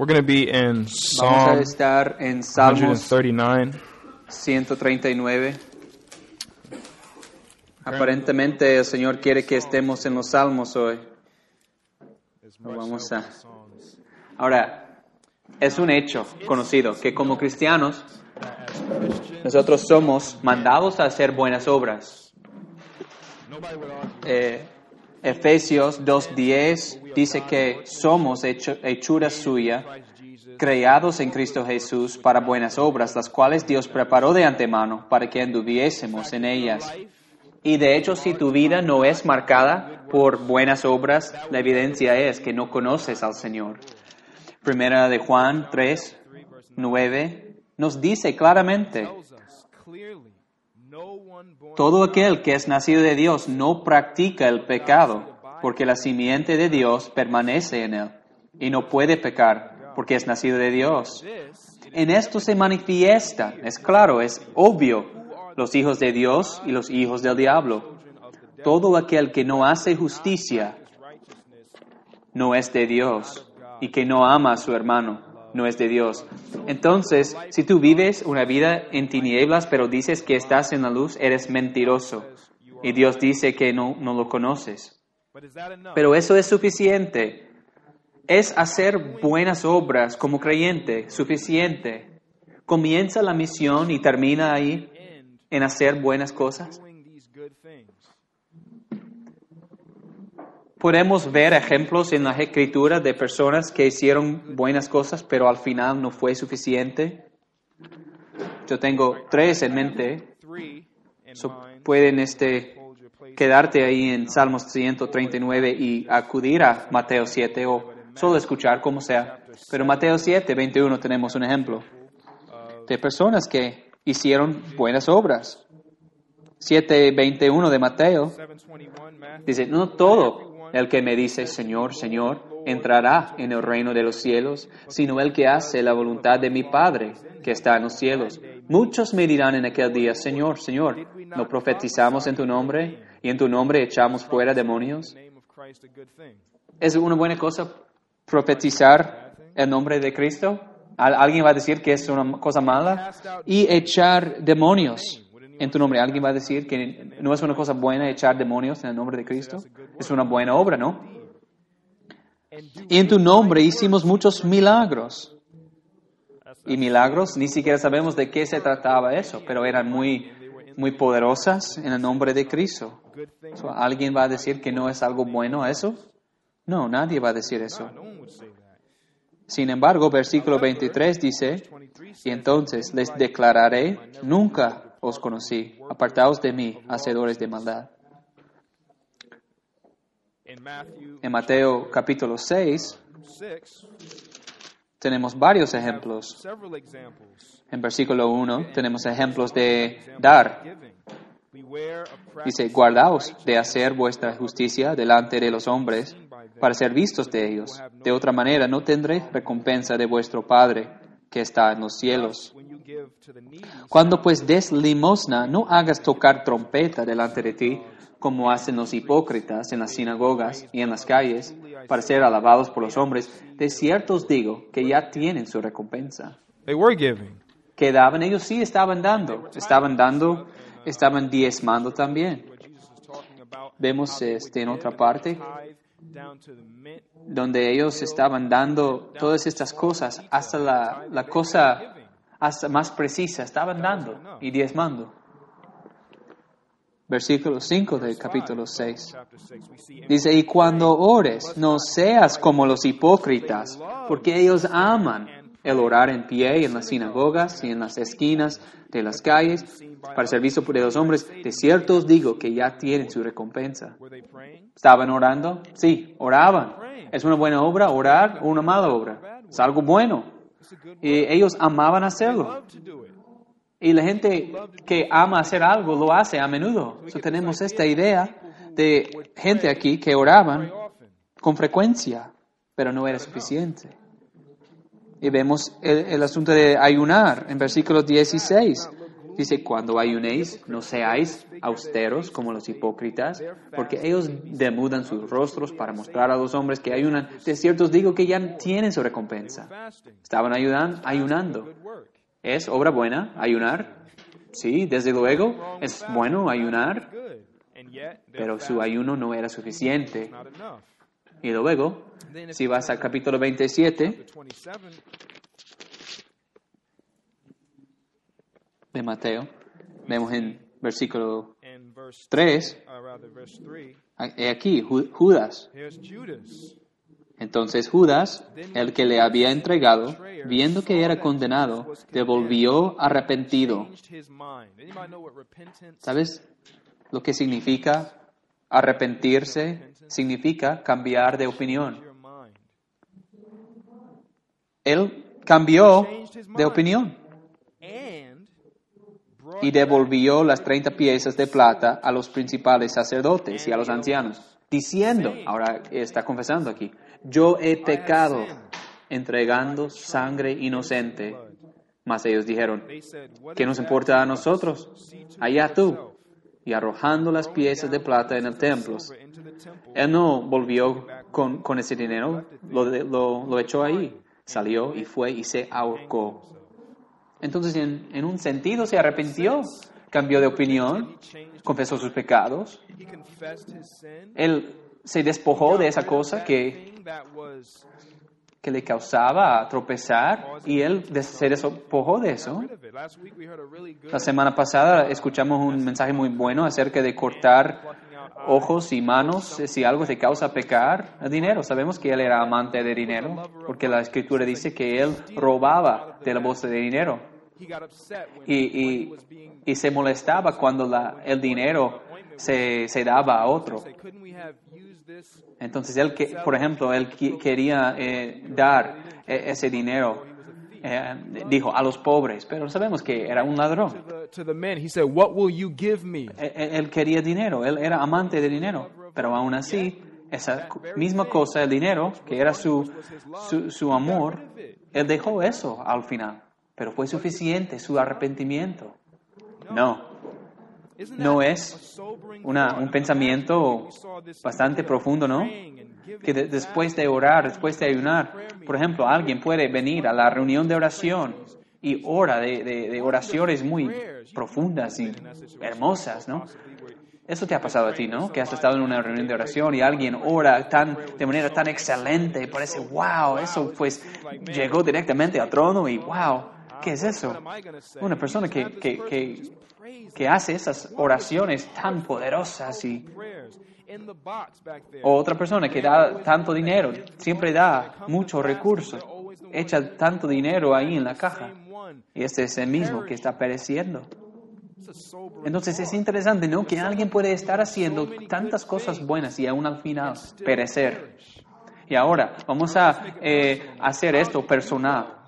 We're going to be in Vamos a Psalm estar en Salmos 139. 139. Aparentemente el Señor quiere que estemos en los Salmos hoy. Vamos a. Ahora, es un hecho conocido que como cristianos nosotros somos mandados a hacer buenas obras. Eh, Efesios 2.10 dice que somos hechura suya, creados en Cristo Jesús para buenas obras, las cuales Dios preparó de antemano para que anduviésemos en ellas. Y de hecho, si tu vida no es marcada por buenas obras, la evidencia es que no conoces al Señor. Primera de Juan 3, 9 nos dice claramente, todo aquel que es nacido de Dios no practica el pecado, porque la simiente de Dios permanece en él, y no puede pecar, porque es nacido de Dios. En esto se manifiesta, es claro, es obvio, los hijos de Dios y los hijos del diablo. Todo aquel que no hace justicia no es de Dios, y que no ama a su hermano no es de Dios. Entonces, si tú vives una vida en tinieblas, pero dices que estás en la luz, eres mentiroso. Y Dios dice que no, no lo conoces. Pero eso es suficiente. Es hacer buenas obras como creyente suficiente. Comienza la misión y termina ahí en hacer buenas cosas. Podemos ver ejemplos en la escritura de personas que hicieron buenas cosas, pero al final no fue suficiente. Yo tengo tres en mente. Pueden este, quedarte ahí en Salmos 139 y acudir a Mateo 7 o solo escuchar como sea. Pero Mateo 7, 21 tenemos un ejemplo de personas que hicieron buenas obras. 7, 21 de Mateo dice, no todo el que me dice Señor, Señor, entrará en el reino de los cielos, sino el que hace la voluntad de mi Padre que está en los cielos. Muchos me dirán en aquel día, Señor, Señor, ¿no profetizamos en tu nombre y en tu nombre echamos fuera demonios? ¿Es una buena cosa profetizar el nombre de Cristo? ¿Al- ¿Alguien va a decir que es una cosa mala? Y echar demonios en tu nombre. ¿Alguien va a decir que no es una cosa buena echar demonios en el nombre de Cristo? Es una buena obra, ¿no? Y en tu nombre hicimos muchos milagros. Y milagros, ni siquiera sabemos de qué se trataba eso, pero eran muy, muy poderosas en el nombre de Cristo. ¿Alguien va a decir que no es algo bueno eso? No, nadie va a decir eso. Sin embargo, versículo 23 dice, y entonces les declararé, nunca os conocí, apartaos de mí, hacedores de maldad. En Mateo capítulo 6 tenemos varios ejemplos. En versículo 1 tenemos ejemplos de dar. Dice, guardaos de hacer vuestra justicia delante de los hombres para ser vistos de ellos. De otra manera no tendré recompensa de vuestro Padre que está en los cielos. Cuando pues des limosna, no hagas tocar trompeta delante de ti, como hacen los hipócritas en las sinagogas y en las calles, para ser alabados por los hombres. De cierto os digo que ya tienen su recompensa. They were giving. Que daban, ellos sí estaban dando, estaban dando, estaban diezmando también. Vemos este, en otra parte donde ellos estaban dando todas estas cosas, hasta la, la cosa hasta más precisa, estaban dando y diezmando. Versículo 5 del capítulo 6. Dice, y cuando ores, no seas como los hipócritas, porque ellos aman el orar en pie en las sinagogas y en las esquinas de las calles para ser visto por los hombres. De cierto os digo que ya tienen su recompensa. ¿Estaban orando? Sí, oraban. ¿Es una buena obra orar o una mala obra? Es algo bueno. Y ellos amaban hacerlo. Y la gente que ama hacer algo lo hace a menudo. So, tenemos esta idea de gente aquí que oraban con frecuencia, pero no era suficiente. Y vemos el, el asunto de ayunar en versículo 16. Dice, cuando ayunéis, no seáis austeros como los hipócritas, porque ellos demudan sus rostros para mostrar a los hombres que ayunan. De cierto os digo que ya tienen su recompensa. Estaban ayudan, ayunando. ¿Es obra buena ayunar? Sí, desde luego, es bueno ayunar, pero su ayuno no era suficiente. Y luego, si vas al capítulo 27 de Mateo, vemos en versículo 3, he aquí, Judas. Entonces Judas, el que le había entregado, viendo que era condenado, devolvió arrepentido. ¿Sabes lo que significa arrepentirse? Significa cambiar de opinión. Él cambió de opinión y devolvió las 30 piezas de plata a los principales sacerdotes y a los ancianos, diciendo, ahora está confesando aquí, yo he pecado entregando sangre inocente. Mas ellos dijeron, ¿qué nos importa a nosotros? Allá tú. Y arrojando las piezas de plata en el templo. Él no volvió con, ese dinero, lo, lo, lo echó ahí. Salió y fue y se ahorcó. Entonces, en, un sentido, se arrepintió, cambió de opinión, confesó sus pecados. Él se despojó de esa cosa que, que le causaba tropezar y él se despojó de eso. La semana pasada escuchamos un mensaje muy bueno acerca de cortar ojos y manos si algo te causa pecar, el dinero. Sabemos que él era amante de dinero porque la escritura dice que él robaba de la bolsa de dinero. Y, y, se molestaba cuando la, el dinero se, se, daba a otro. Entonces, él, que, por ejemplo, él quería eh, dar eh, ese dinero, eh, dijo, a los pobres, pero sabemos que era un ladrón. Él, quería dinero, él era amante de dinero, pero aún así, esa misma cosa, el dinero, que era su, su, su amor, él dejó eso al final. Pero fue suficiente su arrepentimiento. No. No es una, un pensamiento bastante profundo, ¿no? Que después de orar, después de ayunar, por ejemplo, alguien puede venir a la reunión de oración y ora de, de oraciones muy profundas y hermosas, ¿no? Eso te ha pasado a ti, ¿no? Que has estado en una reunión de oración y alguien ora tan, de manera tan excelente y parece, wow, eso pues llegó directamente al trono y wow. ¿Qué es eso? Una persona que, que, que, hace esas oraciones tan poderosas y o otra persona que da tanto dinero, siempre da muchos recursos, echa tanto dinero ahí en la caja. Y este es el mismo que está pereciendo. Entonces es interesante, ¿no? Que alguien puede estar haciendo tantas cosas buenas y aún al final perecer. Y ahora vamos a eh, hacer esto personal.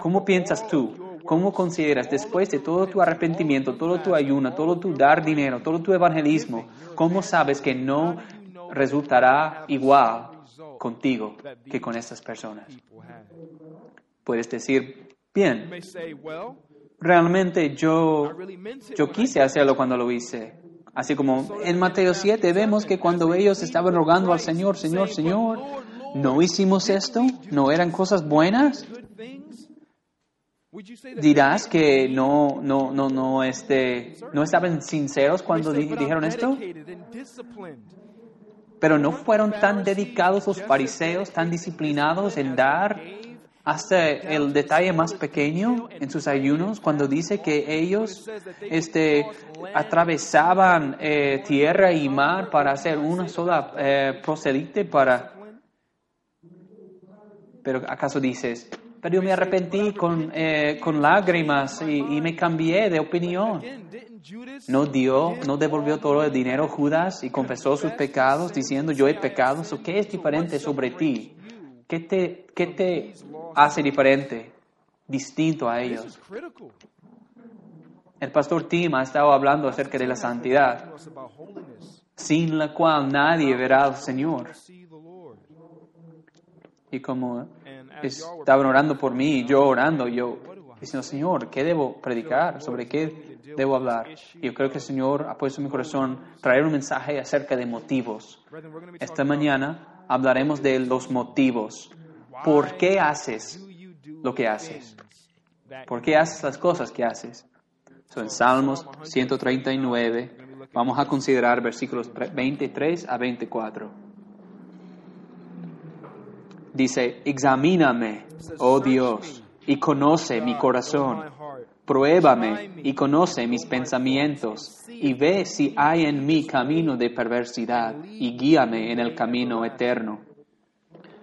¿Cómo piensas tú? ¿Cómo consideras después de todo tu arrepentimiento, todo tu ayuno, todo tu dar dinero, todo tu evangelismo, cómo sabes que no resultará igual contigo que con estas personas? Puedes decir, bien, realmente yo, yo quise hacerlo cuando lo hice. Así como en Mateo 7 vemos que cuando ellos estaban rogando al Señor, Señor, Señor, ¿no hicimos esto? ¿No eran cosas buenas? Dirás que no, no, no, no, este, no estaban sinceros cuando dijeron esto. Pero no fueron tan dedicados los fariseos, tan disciplinados en dar hasta el detalle más pequeño en sus ayunos, cuando dice que ellos este, atravesaban eh, tierra y mar para hacer una sola eh, para... Pero ¿acaso dices, pero yo me arrepentí con, eh, con lágrimas y, y, me cambié de opinión. No dio, no devolvió todo el dinero Judas y confesó sus pecados diciendo yo he pecado. ¿Qué es diferente sobre ti? ¿Qué te, qué te hace diferente, distinto a ellos? El pastor Tim ha estado hablando acerca de la santidad, sin la cual nadie verá al Señor. Y como estaban orando por mí y yo orando, yo diciendo, Señor, ¿qué debo predicar? ¿Sobre qué debo hablar. Yo creo que el Señor ha puesto en mi corazón traer un mensaje acerca de motivos. Esta mañana hablaremos de los motivos. ¿Por qué haces lo que haces? ¿Por qué haces las cosas que haces? en Salmos 139 vamos a considerar versículos 23 a 24. Dice, examíname, oh Dios, y conoce mi corazón. Pruébame y conoce mis pensamientos, y ve si hay en mí camino de perversidad, y guíame en el camino eterno.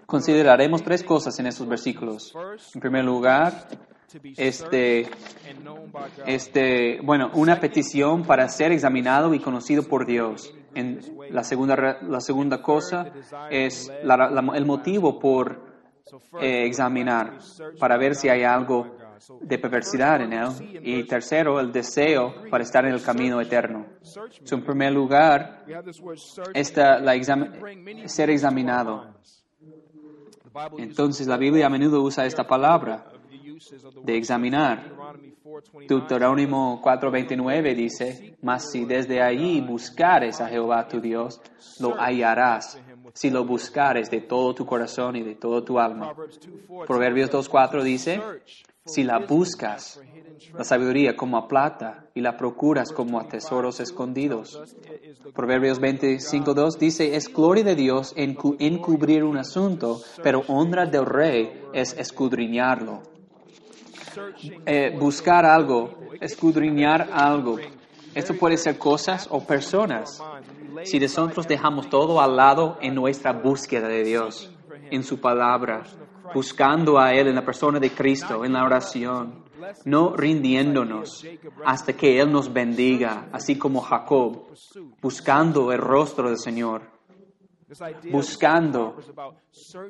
Consideraremos tres cosas en estos versículos. En primer lugar, este, este, bueno, una petición para ser examinado y conocido por Dios. En la segunda, la segunda cosa es el motivo por eh, examinar, para ver si hay algo de perversidad en él. Y tercero, el deseo para estar en el camino eterno. en primer lugar, esta, la ser examinado. Entonces la Biblia a menudo usa esta palabra de examinar. Deuterónimo 4:29 dice, mas si desde allí buscares a Jehová tu Dios, lo hallarás, si lo buscares de todo tu corazón y de todo tu alma. Proverbios 2:4 dice, si la buscas, la sabiduría como a plata y la procuras como a tesoros escondidos. Proverbios 25.2 dice, es gloria de Dios encubrir un asunto, pero honra del rey es escudriñarlo. Eh, buscar algo, escudriñar algo. Esto puede ser cosas o personas. Si nosotros dejamos todo al lado en nuestra búsqueda de Dios, en su palabra, buscando a Él en la persona de Cristo, en la oración, no rindiéndonos hasta que Él nos bendiga, así como Jacob, buscando el rostro del Señor buscando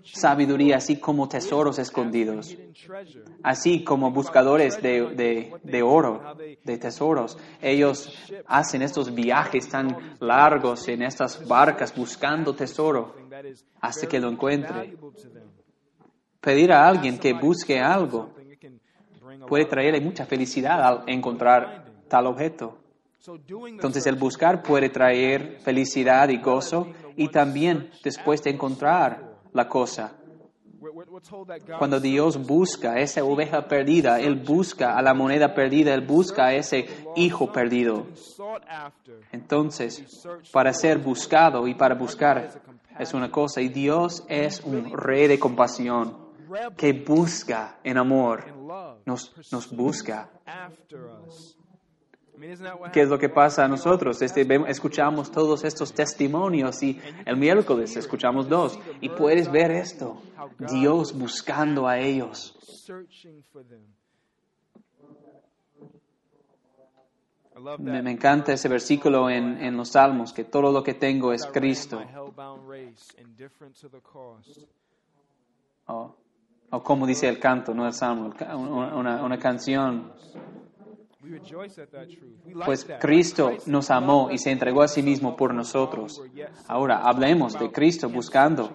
sabiduría, así como tesoros escondidos, así como buscadores de, de, oro, de tesoros. Ellos hacen estos viajes tan largos en estas barcas buscando tesoro hasta que lo encuentre. Pedir a alguien que busque algo puede traerle mucha felicidad al encontrar tal objeto. Entonces el buscar puede traer felicidad y gozo y también después de encontrar la cosa. Cuando Dios busca esa oveja perdida, Él busca a la moneda perdida, Él busca a ese hijo perdido. Entonces, para ser buscado y para buscar es una cosa, y Dios es un rey de compasión que busca en amor, nos, nos busca. ¿Qué es lo que pasa a nosotros? Este, escuchamos todos estos testimonios y el miércoles escuchamos dos. Y puedes ver esto, Dios buscando a ellos. Me, encanta ese versículo en, en, los Salmos, que todo lo que tengo es Cristo. O, o como dice el canto, no el Salmo, una, una canción pues Cristo nos amó y se entregó a sí mismo por nosotros. Ahora hablemos de Cristo buscando,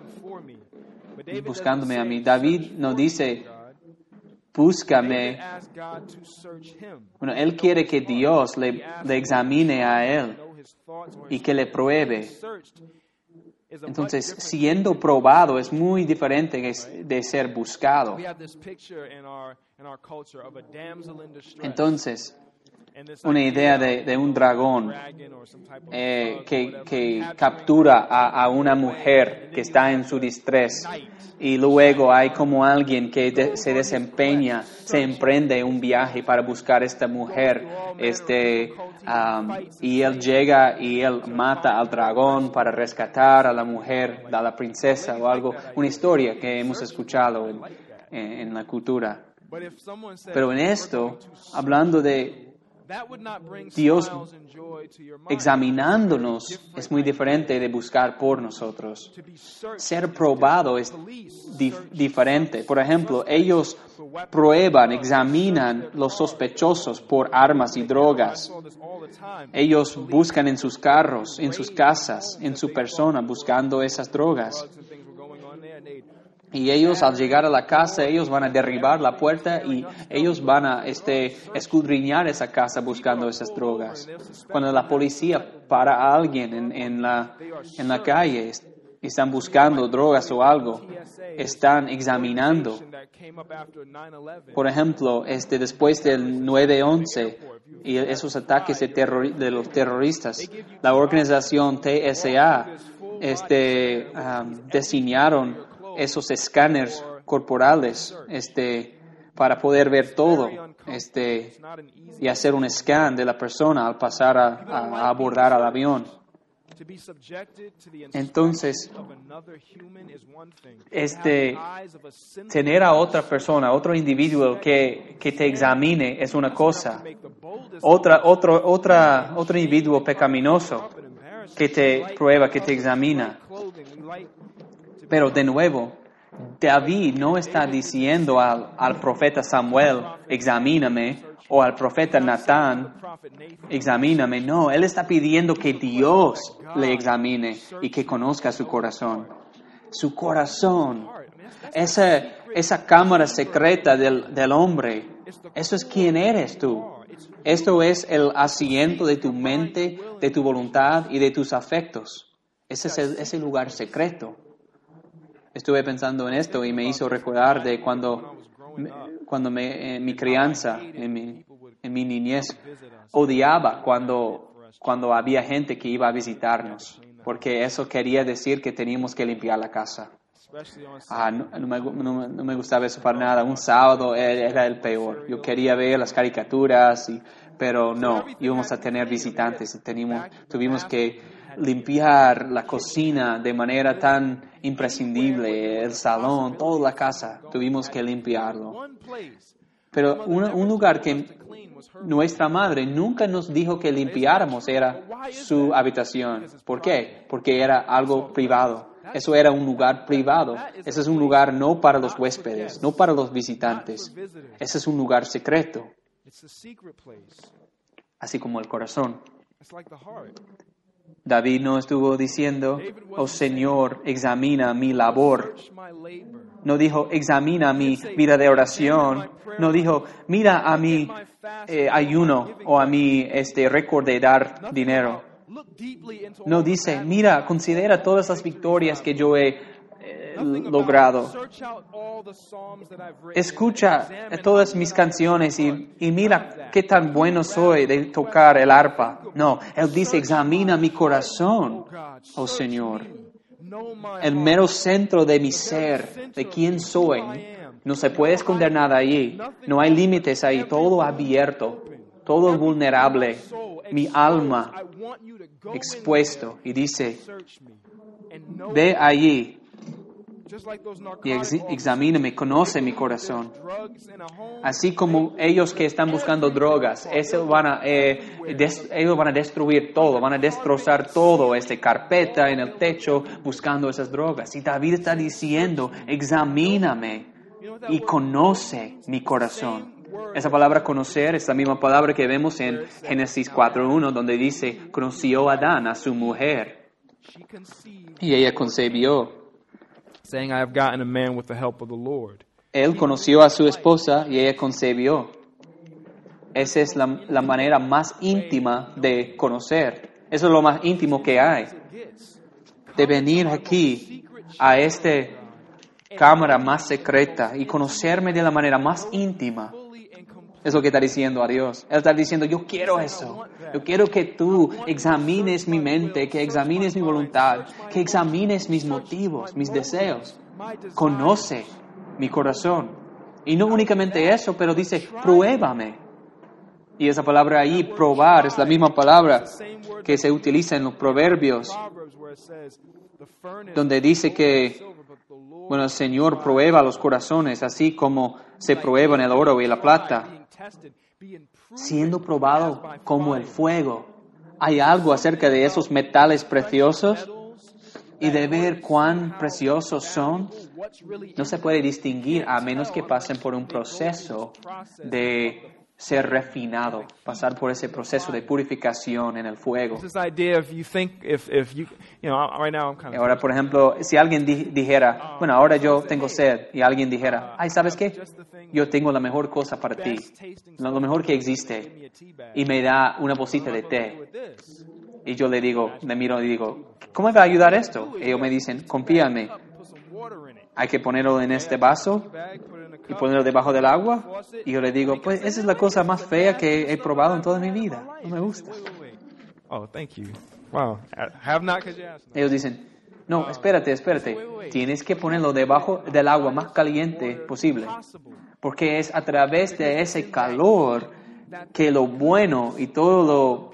buscándome a mí. David no dice, búscame. Bueno, él quiere que Dios le, examine a él y que le pruebe. Entonces, siendo probado es muy diferente de ser buscado. Entonces, una idea de, un dragón eh, que, captura a, una mujer que está en su distrés y luego hay como alguien que se desempeña, se emprende un viaje para buscar a esta mujer este, y él llega y él mata al dragón para rescatar a la mujer, a la princesa o algo, una historia que hemos escuchado en la cultura. Pero en esto, hablando de Dios examinándonos es muy diferente de buscar por nosotros. Ser probado es diferente. Por ejemplo, ellos prueban, examinan los sospechosos por armas y drogas. Ellos buscan en sus carros, en sus casas, en su persona, buscando esas drogas. Y ellos al llegar a la casa, ellos van a derribar la puerta y ellos van a este, escudriñar esa casa buscando esas drogas. Cuando la policía para a alguien en, en la, en la calle y están buscando drogas o algo, están examinando. Por ejemplo, este, después del 9-11 y esos ataques de, de los terroristas, la organización TSA este, um, diseñaron esos escáneres corporales este, para poder ver todo este, y hacer un scan de la persona al pasar a, a abordar al avión. Entonces, este, tener a otra persona, otro individuo que, que te examine es una cosa. Otra, otro, otra, otro individuo pecaminoso que te prueba, que te examina. Pero de nuevo, David no está diciendo al, al profeta Samuel, examíname, o al profeta Natán, examíname. No, él está pidiendo que Dios le examine y que conozca su corazón. Su corazón, esa, esa cámara secreta del, del hombre, eso es quién eres tú. Esto es el asiento de tu mente, de tu voluntad y de tus afectos. Ese es el, ese lugar secreto. Estuve pensando en esto y me hizo recordar de cuando, cuando me, en mi crianza, en mi, en mi niñez, odiaba cuando, cuando había gente que iba a visitarnos, porque eso quería decir que teníamos que limpiar la casa. Ah, no, me, no, me, gustaba eso para nada. Un sábado era el peor. Yo quería ver las caricaturas, y, pero no, íbamos a tener visitantes y teníamos, tuvimos que limpiar la cocina de manera tan imprescindible, el salón, toda la casa, tuvimos que limpiarlo. Pero un, lugar que nuestra madre nunca nos dijo que limpiáramos era su habitación. ¿Por qué? Porque era algo privado. Eso era un lugar privado. Ese es un lugar no para los huéspedes, no para los visitantes. Ese es un lugar secreto. Así como el corazón. David no estuvo diciendo, oh Señor, examina mi labor. No dijo, examina mi vida de oración. No dijo, mira a mi eh, ayuno o a mi este, récord de dar dinero. No dice, mira, considera todas las victorias que yo he logrado. Escucha todas mis canciones y, y, mira qué tan bueno soy de tocar el arpa. No, Él dice, examina mi corazón, oh Señor. El mero centro de mi ser, de quién soy. No se puede esconder nada allí. No hay límites ahí, todo abierto, todo vulnerable. Mi alma expuesto. Y dice, ve allí y examíname, conoce mi corazón. Así como ellos que están buscando drogas, van a, eh, ellos van a destruir todo, van a destrozar todo, esta carpeta en el techo buscando esas drogas. Y David está diciendo, examíname y conoce mi corazón. Esa palabra conocer es la misma palabra que vemos en Génesis 4.1, donde dice, conoció Adán a su mujer. Y ella concebió saying, I have gotten a man with the help of the Lord. Él conoció a su esposa y ella concebió. Esa es la, la manera más íntima de conocer. Eso es lo más íntimo que hay. De venir aquí a esta cámara más secreta y conocerme de la manera más íntima. Es lo que está diciendo a Dios. Él está diciendo, yo quiero eso. Yo quiero que tú examines mi mente, que examines mi voluntad, que examines mis motivos, mis deseos. Conoce mi corazón. Y no únicamente eso, pero dice, pruébame. Y esa palabra ahí, probar, es la misma palabra que se utiliza en los proverbios, donde dice que, bueno, el Señor prueba los corazones, así como se prueban el oro y la plata siendo probado como el fuego. Hay algo acerca de esos metales preciosos y de ver cuán preciosos son. No se puede distinguir a menos que pasen por un proceso de ser refinado, pasar por ese proceso de purificación en el fuego. Ahora, por ejemplo, si alguien di- dijera, bueno, ahora yo tengo sed, y alguien dijera, ay, ¿sabes qué? Yo tengo la mejor cosa para ti, lo mejor que existe, y me da una bolsita de té. Y yo le digo, le miro y digo, ¿cómo me va a ayudar esto? Ellos me dicen, confía en mí, hay que ponerlo en este vaso Y ponerlo debajo del agua. Y yo le digo, pues esa es la cosa más fea que he probado en toda mi vida, no me gusta. Oh, thank you. Wow. Have not. Ellos dicen, no, espérate, espérate, tienes que ponerlo debajo del agua más caliente posible. Porque es a través de ese calor que lo bueno y todo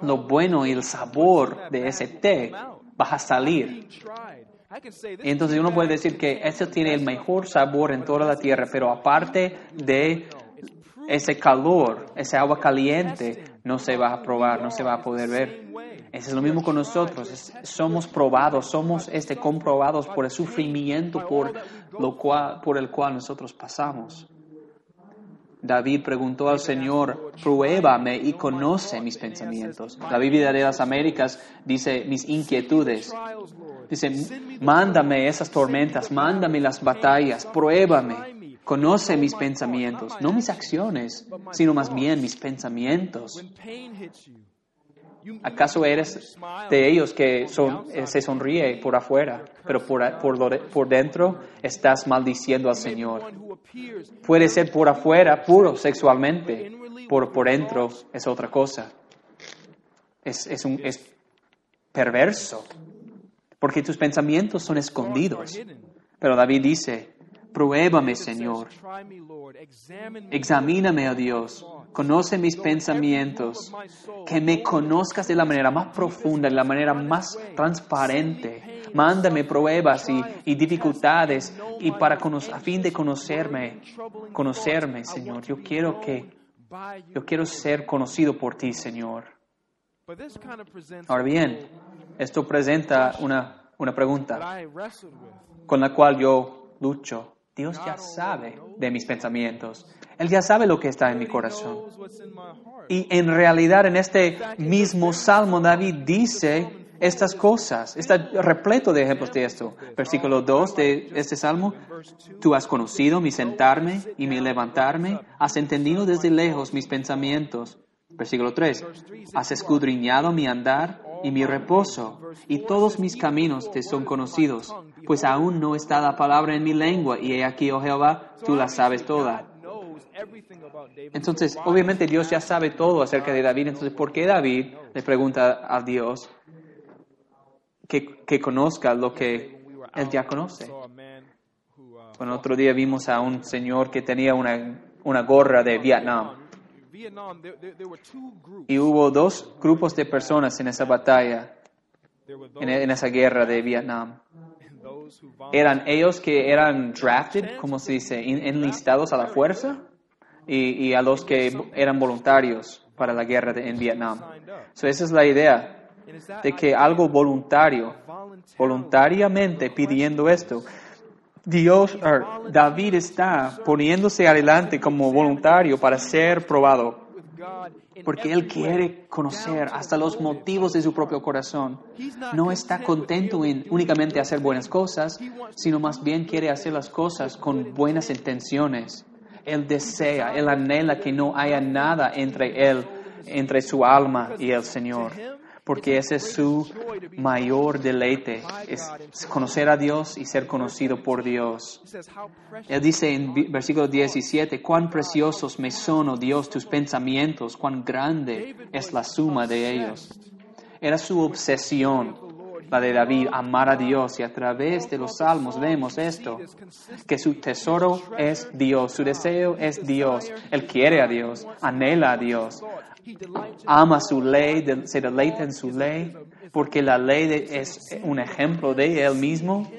lo, lo bueno y el sabor de ese té va a salir. Entonces uno puede decir que ese tiene el mejor sabor en toda la tierra, pero aparte de ese calor, ese agua caliente, no se va a probar, no se va a poder ver. Eso es lo mismo con nosotros. es- somos probados, somos este, comprobados por el sufrimiento por, lo cual, por el cual nosotros pasamos. David preguntó al Señor, pruébame y conoce mis pensamientos. La Biblia de las Américas dice mis inquietudes. Dice, mándame esas tormentas, mándame las batallas, pruébame, conoce mis pensamientos, no mis acciones, sino más bien mis pensamientos. ¿Acaso eres de ellos que son, eh, se sonríe por afuera, pero por, por, por dentro estás maldiciendo al Señor? Puede ser por afuera puro sexualmente, por, por dentro es otra cosa. Es, es, un, es perverso, porque tus pensamientos son escondidos. Pero David dice, pruébame, Señor, examíname, oh Dios, conoce mis pensamientos, que me conozcas de la manera más profunda, de la manera más transparente. Mándame pruebas y, y dificultades y para a fin de conocerme, conocerme, Señor. Yo quiero que, yo quiero ser conocido por ti, Señor. Ahora bien, esto presenta una, una pregunta. con la cual yo lucho. Dios ya sabe de mis pensamientos. Él ya sabe lo que está en mi corazón. Y en realidad en este mismo salmo David dice estas cosas. Está repleto de ejemplos de esto. Versículo 2 de este salmo. Tú has conocido mi sentarme y mi levantarme. Has entendido desde lejos mis pensamientos. Versículo 3. Has escudriñado mi andar y mi reposo, y todos mis caminos te son conocidos, pues aún no está la palabra en mi lengua, y he aquí, oh Jehová, tú la sabes toda. Entonces, obviamente Dios ya sabe todo acerca de David, entonces, ¿por qué David le pregunta a Dios que, que conozca lo que él ya conoce? Bueno, otro día vimos a un señor que tenía una, una gorra de Vietnam. Y hubo dos grupos de personas en esa batalla, There were en, en esa guerra de Vietnam. Eran ellos que eran drafted, como se dice, En- enlistados a la fuerza, y, y a los que eran voluntarios para la guerra de- en Vietnam. So, esa es la idea, de que algo voluntario, voluntariamente pidiendo esto. Dios, er, David está poniéndose adelante como voluntario para ser probado, porque él quiere conocer hasta los motivos de su propio corazón. No está contento en únicamente hacer buenas cosas, sino más bien quiere hacer las cosas con buenas intenciones. Él desea, él anhela que no haya nada entre él, entre su alma y el Señor, porque ese es su mayor deleite, es conocer a Dios y ser conocido por Dios. Él dice en versículo 17, cuán preciosos me son, oh Dios, tus pensamientos, cuán grande es la suma de ellos. Era su obsesión, la de David, amar a Dios, y a través de los salmos vemos esto, que su tesoro es Dios, su deseo es Dios, él quiere a Dios, anhela a Dios, ama su ley, se deleita en su ley, porque la ley es un ejemplo de él mismo.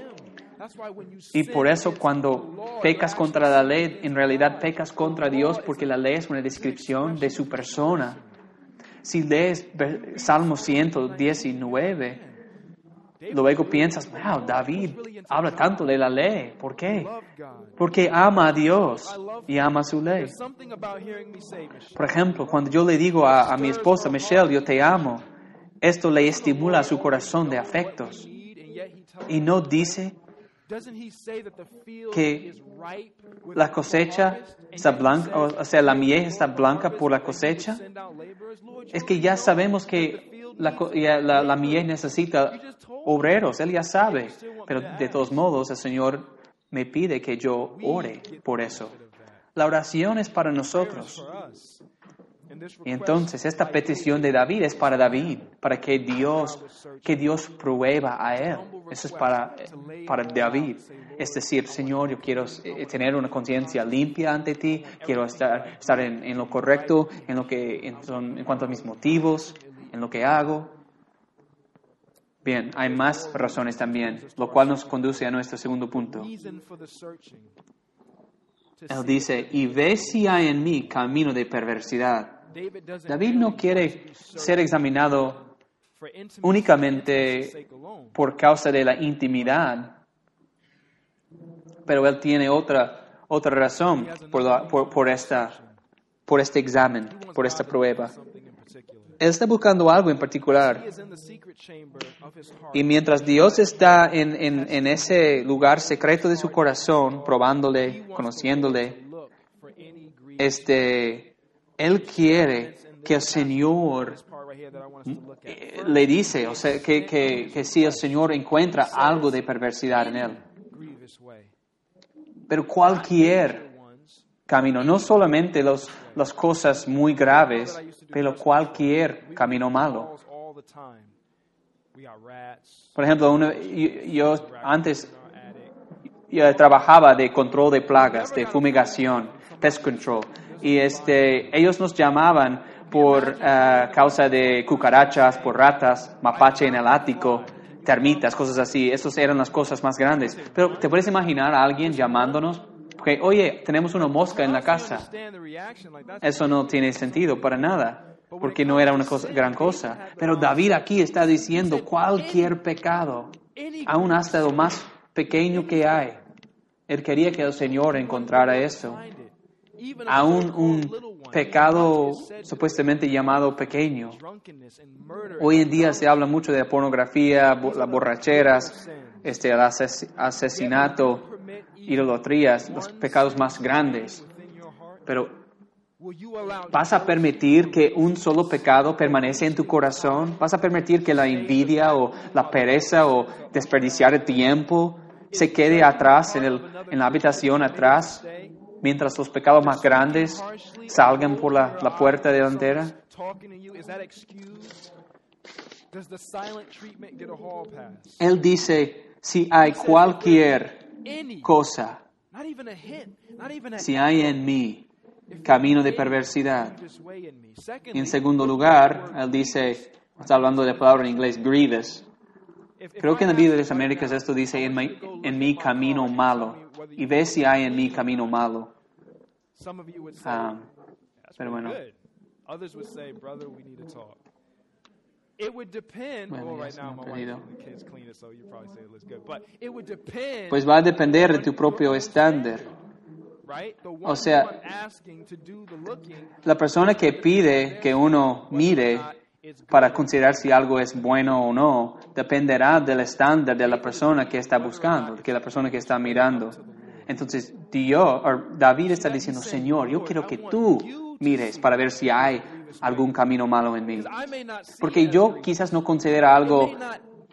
Y por eso cuando pecas contra la ley, en realidad pecas contra Dios porque la ley es una descripción de su persona. Si lees Salmo 119, luego piensas, wow, David habla tanto de la ley. ¿Por qué? Porque ama a Dios y ama su ley. Por ejemplo, cuando yo le digo a, a mi esposa, Michelle, yo te amo, esto le estimula su corazón de afectos. Y no dice Doesn't he say that the field que la cosecha está blanca, o sea, la miel está blanca por la cosecha. Es que ya sabemos que la, la, la necesita obreros, él ya sabe. Pero de todos modos, el Señor me pide que yo ore por eso. La oración es para nosotros. Y entonces esta petición de David es para David, para que Dios, que Dios prueba a él. Eso es para, para David. Es decir, Señor, yo quiero eh, tener una conciencia limpia ante ti, quiero estar, estar en, lo correcto, en, lo que, en cuanto a mis motivos, en lo que hago. Bien, hay más razones también, lo cual nos conduce a nuestro segundo punto. Él dice, y ve si hay en mí camino de perversidad. David no quiere ser examinado únicamente por causa de la intimidad, pero él tiene otra, otra razón por, la- por, por esta, por este examen, por esta prueba. Él está buscando algo en particular. Y mientras Dios está en, en, en ese lugar secreto de su corazón, probándole, conociéndole, este, Él quiere que el Señor eh, le dice, o sea, que, que, que si el Señor encuentra algo de perversidad en Él. Pero cualquier camino, no solamente los, las cosas muy graves, pero cualquier camino malo. Por ejemplo, uno- yo, yo antes yo trabajaba de control de plagas, de fumigación, pest control, y este, ellos nos llamaban por eh, causa de cucarachas, por ratas, mapache en el ático, termitas, cosas así. Esas eran las cosas más grandes. Pero ¿te puedes imaginar a alguien llamándonos? Que, oye, tenemos una mosca en la casa. Eso no tiene sentido para nada, porque no era una cosa, gran cosa. Pero David aquí está diciendo cualquier pecado, aún hasta lo más pequeño que hay. Él quería que el Señor encontrara eso. Aún un pecado supuestamente llamado pequeño. Hoy en día se habla mucho de pornografía, las borracheras, este, el ases- asesinato, idolatrías, los pecados más grandes. Pero ¿Vas a permitir que un solo pecado permanece en tu corazón? ¿Vas a permitir que la envidia o la pereza o desperdiciar el tiempo se quede atrás en, el- en la habitación atrás mientras los pecados más grandes salgan por la, la puerta delantera? Él dice, si hay cualquier cosa, si hay en mí camino de perversidad. en segundo lugar, él dice, está hablando de la palabra en inglés, grievous. Creo que en la Biblia de las Américas esto dice, en mi, en mi camino malo. Y ve si hay en mi camino malo. That's pero bueno. It would depend. Bueno, well, ya right now my wife the kids clean it, so you probably say it looks good. But it would depend. Pues va a depender de tu propio estándar. one sea, La persona que pide que uno mire para considerar si algo es bueno o no dependerá del estándar de la persona que está buscando, que la persona que está mirando. Entonces, Dios, o David está diciendo, Señor, yo quiero que tú mires para ver si hay algún camino malo en mí. I may not see Porque yo quizás no considero algo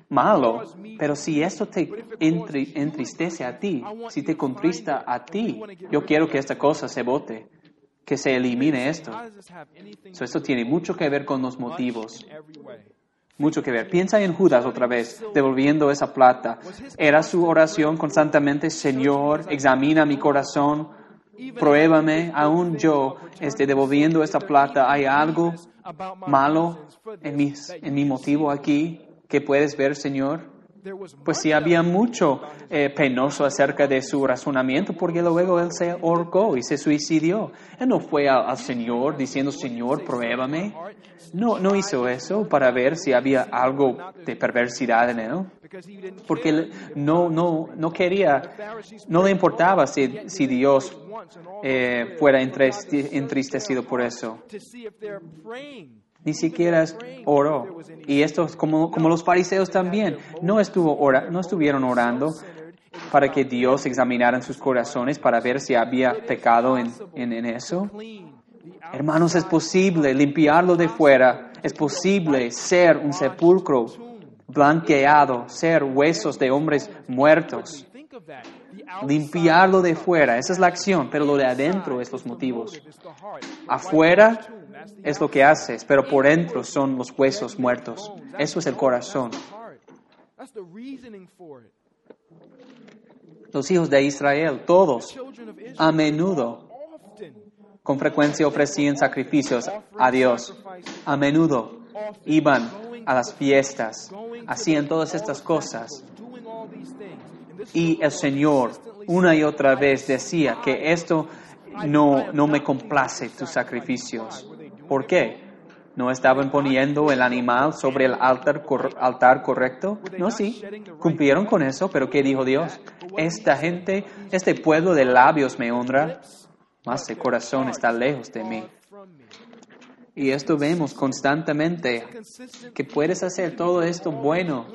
malo, pero si esto te entri- entristece a ti, si te contrista a ti, yo quiero que esta cosa se bote, que se elimine esto. So, esto tiene mucho que ver con los motivos, mucho que ver. Piensa en Judas otra vez, devolviendo esa plata. Era su oración constantemente, Señor, examina mi corazón, pruébame, aún yo, este, devolviendo esta plata, ¿hay algo malo en this mi, that en mi motivo aquí que puedes ver, Señor? Pues sí había mucho eh, penoso acerca de su razonamiento, porque luego él se ahorcó y se suicidió. Él no fue al, al Señor diciendo, Señor, pruébame. No, no hizo eso para ver si había algo de perversidad en él, porque él no, no, no quería, no le importaba si, si Dios eh, fuera entriste- entristecido por eso. Ni siquiera oró. Y esto es como, como los fariseos también. No, estuvo ora- no estuvieron orando para que Dios examinara sus corazones para ver si había pecado en, en, en eso. Hermanos, es posible limpiarlo de fuera. Es posible ser un sepulcro blanqueado, ser huesos de hombres muertos. Limpiarlo de fuera, esa es la acción, pero lo de adentro es los motivos. Afuera es lo que haces, pero por dentro son los huesos muertos. Eso es el corazón. Los hijos de Israel, todos, a menudo, con frecuencia ofrecían sacrificios a Dios. A menudo iban a las fiestas, hacían todas estas cosas. Y el Señor una y otra vez decía que esto no, no me complace tus sacrificios. ¿Por qué? ¿No estaban poniendo el animal sobre el altar, altar correcto? No, sí, cumplieron con eso, pero ¿qué dijo Dios? Esta gente, este pueblo de labios me honra, mas el corazón está lejos de mí. Y esto vemos constantemente, que puedes hacer todo esto bueno,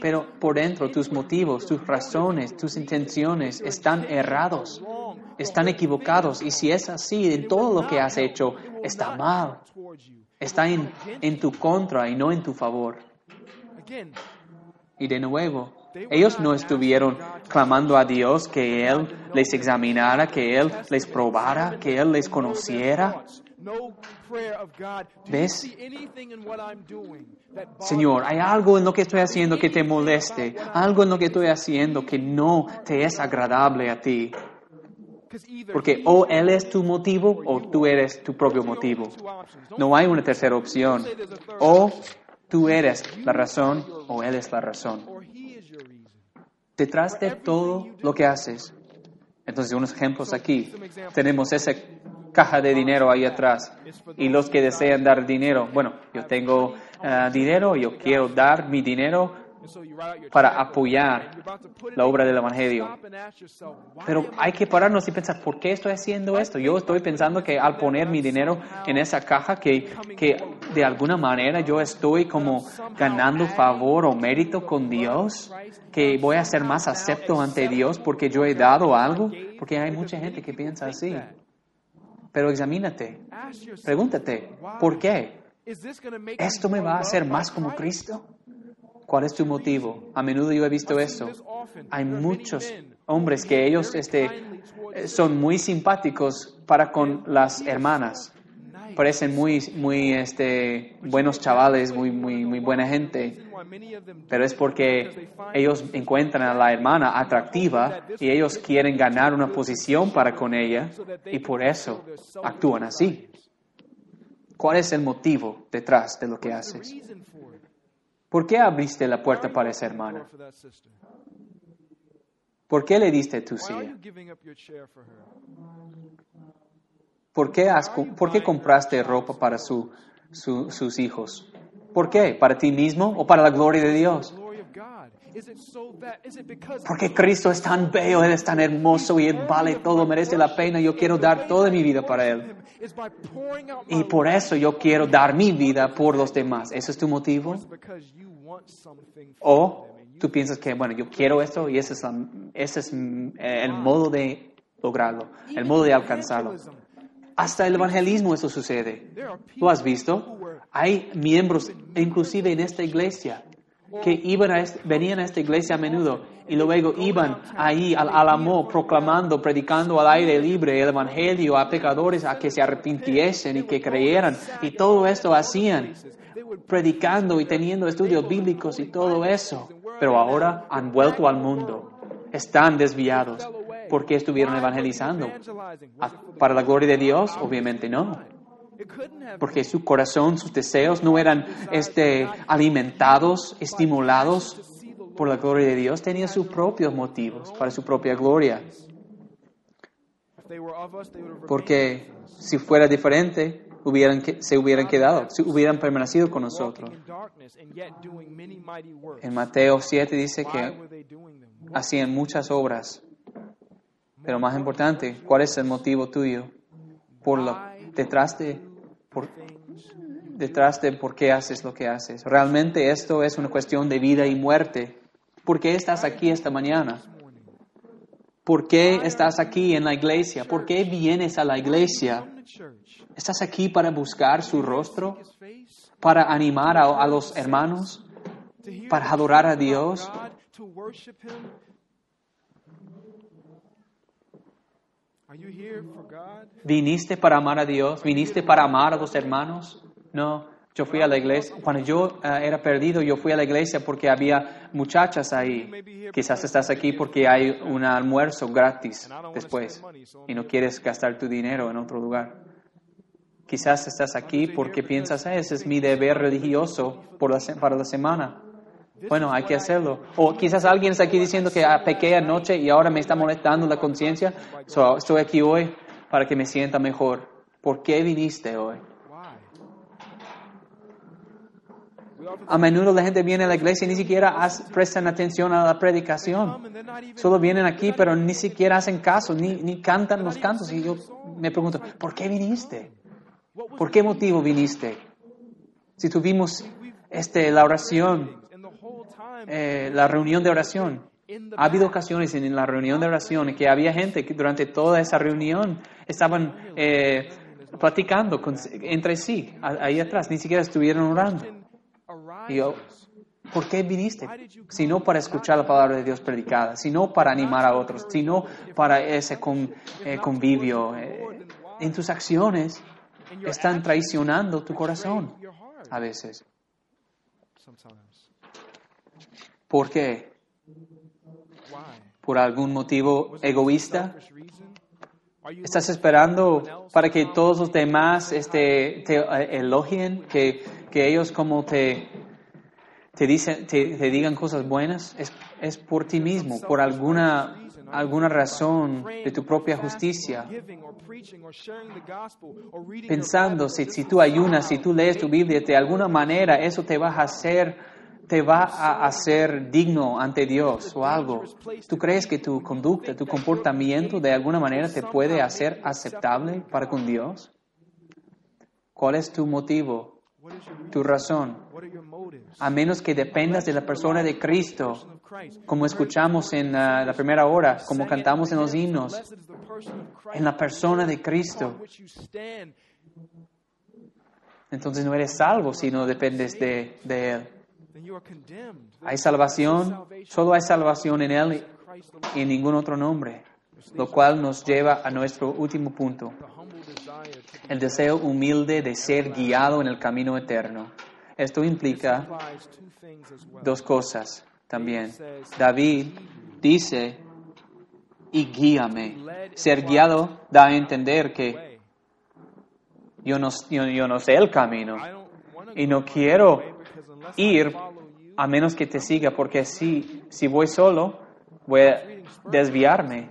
pero por dentro tus motivos, tus razones, tus intenciones están errados, están equivocados. Y si es así, en todo lo que has hecho está mal, está en, en tu contra y no en tu favor. Y de nuevo, ellos no estuvieron clamando a Dios que Él les examinara, que Él les probara, que Él les conociera. ¿Ves? Señor, hay algo en lo que estoy haciendo que te moleste, algo en lo que estoy haciendo que no te es agradable a ti. Porque o Él es tu motivo o tú eres tu propio motivo. No hay una tercera opción. O tú eres la razón o Él es la razón. Detrás de todo lo que haces. Entonces, unos ejemplos aquí. Tenemos esa caja de dinero ahí atrás. Y los que desean dar dinero, bueno, yo tengo eh, dinero, yo quiero dar mi dinero para apoyar la obra del Evangelio. Pero hay que pararnos y pensar, ¿por qué estoy haciendo esto? Yo estoy pensando que al poner mi dinero en esa caja, que, que de alguna manera yo estoy como ganando favor o mérito con Dios, que voy a ser más acepto ante Dios porque yo he dado algo, porque hay mucha gente que piensa así. Pero examínate, pregúntate, ¿por qué? ¿Esto me va a hacer más como Cristo? ¿Cuál es tu motivo? A menudo yo he visto eso. Hay muchos hombres que ellos este, eh, son muy simpáticos para con las hermanas. Parecen muy, muy este, buenos chavales, muy, muy, muy buena gente. Pero es porque ellos encuentran a la hermana atractiva y ellos quieren ganar una posición para con ella y por eso actúan así. ¿Cuál es el motivo detrás de lo que haces? ¿Por qué abriste la puerta para esa hermana? ¿Por qué le diste tu silla? ¿Por qué, has- por qué compraste ropa para su- su- sus hijos? ¿Por qué? ¿Para ti mismo o para la gloria de Dios? Porque Cristo es tan bello, Él es tan hermoso y Él vale todo, merece la pena. Yo quiero dar toda mi vida para Él. Y por eso yo quiero dar mi vida por los demás. ¿Eso es tu motivo? O tú piensas que, bueno, yo quiero esto y ese es, la- ese es mm, el modo de lograrlo, el modo de alcanzarlo. Hasta el evangelismo eso sucede. ¿Lo has visto? Hay miembros, inclusive en esta iglesia, que iban a est- venían a esta iglesia a menudo y luego iban ahí al Álamo proclamando, predicando al aire libre el evangelio a pecadores a que se arrepintiesen y que creyeran. Y todo esto hacían, predicando y teniendo estudios bíblicos y todo eso. Pero ahora han vuelto al mundo, están desviados. ¿Por qué estuvieron evangelizando? ¿A- ¿Para la gloria de Dios? Obviamente no. Porque su corazón, sus deseos no eran este, alimentados, estimulados por la gloria de Dios, tenía sus propios motivos para su propia gloria. Porque si fuera diferente, hubieran se hubieran quedado, se hubieran permanecido con nosotros. En Mateo 7 dice que hacían muchas obras. Pero más importante, ¿cuál es el motivo tuyo? Por lo, detrás de, por, detrás de por qué haces lo que haces. Realmente esto es una cuestión de vida y muerte. ¿Por qué estás aquí esta mañana? ¿Por qué estás aquí en la iglesia? ¿Por qué vienes a la iglesia? ¿Estás aquí para buscar su rostro? ¿Para animar a, a los hermanos? ¿Para adorar a Dios? ¿Viniste para amar a Dios? ¿Viniste para amar a los hermanos? No, yo fui a la iglesia. Cuando yo eh, era perdido, yo fui a la iglesia porque había muchachas ahí. Quizás estás aquí porque hay un almuerzo gratis después y no quieres gastar tu dinero en otro lugar. Quizás estás aquí porque piensas, "Ah, ese es mi deber religioso por la para la semana. Bueno, hay que hacerlo. O quizás alguien está aquí diciendo que ah, pequé anoche y ahora me está molestando la conciencia. So, estoy aquí hoy para que me sienta mejor. ¿Por qué viniste hoy? A menudo la gente viene a la iglesia y ni siquiera prestan atención a la predicación. Solo vienen aquí, pero ni siquiera hacen caso, ni, ni cantan los cantos. Y yo me pregunto, ¿por qué viniste? ¿Por qué motivo viniste? Si tuvimos este, la oración, eh, la reunión de oración, ha habido ocasiones en la reunión de oración que había gente que durante toda esa reunión estaban eh, platicando con- entre sí, ahí atrás, ni siquiera estuvieron orando. Y yo, ¿por qué viniste? Si no para escuchar la palabra de Dios predicada, sino para animar a otros, sino para ese con- eh, convivio. eh, en tus acciones están traicionando tu corazón a veces. ¿Por qué? ¿Por algún motivo egoísta? ¿Estás esperando para que todos los demás este, te eh, elogien, que, que ellos como te, te, dicen, te, digan cosas buenas? Es, es por ti mismo, por alguna, alguna razón de tu propia justicia. Pensando si, si tú ayunas, si tú lees tu Biblia, de alguna manera eso te va a hacer te va a hacer digno ante Dios o algo. ¿Tú crees que tu conducta, tu comportamiento de alguna manera te puede hacer aceptable para con Dios? ¿Cuál es tu motivo, tu razón? A menos que dependas de la persona de Cristo, como escuchamos en ah, la primera hora, como cantamos en los himnos, en la persona de Cristo. Entonces no eres salvo si no dependes de, de Él. Hay salvación, solo hay salvación en Él y en ningún otro nombre, lo cual nos lleva a nuestro último punto, el deseo humilde de ser guiado en el camino eterno. Esto implica dos cosas también. David dice, y guíame. Ser guiado da a entender que yo no, yo, no sé el camino y no quiero ir a menos que te siga, porque si, si voy solo, voy a desviarme.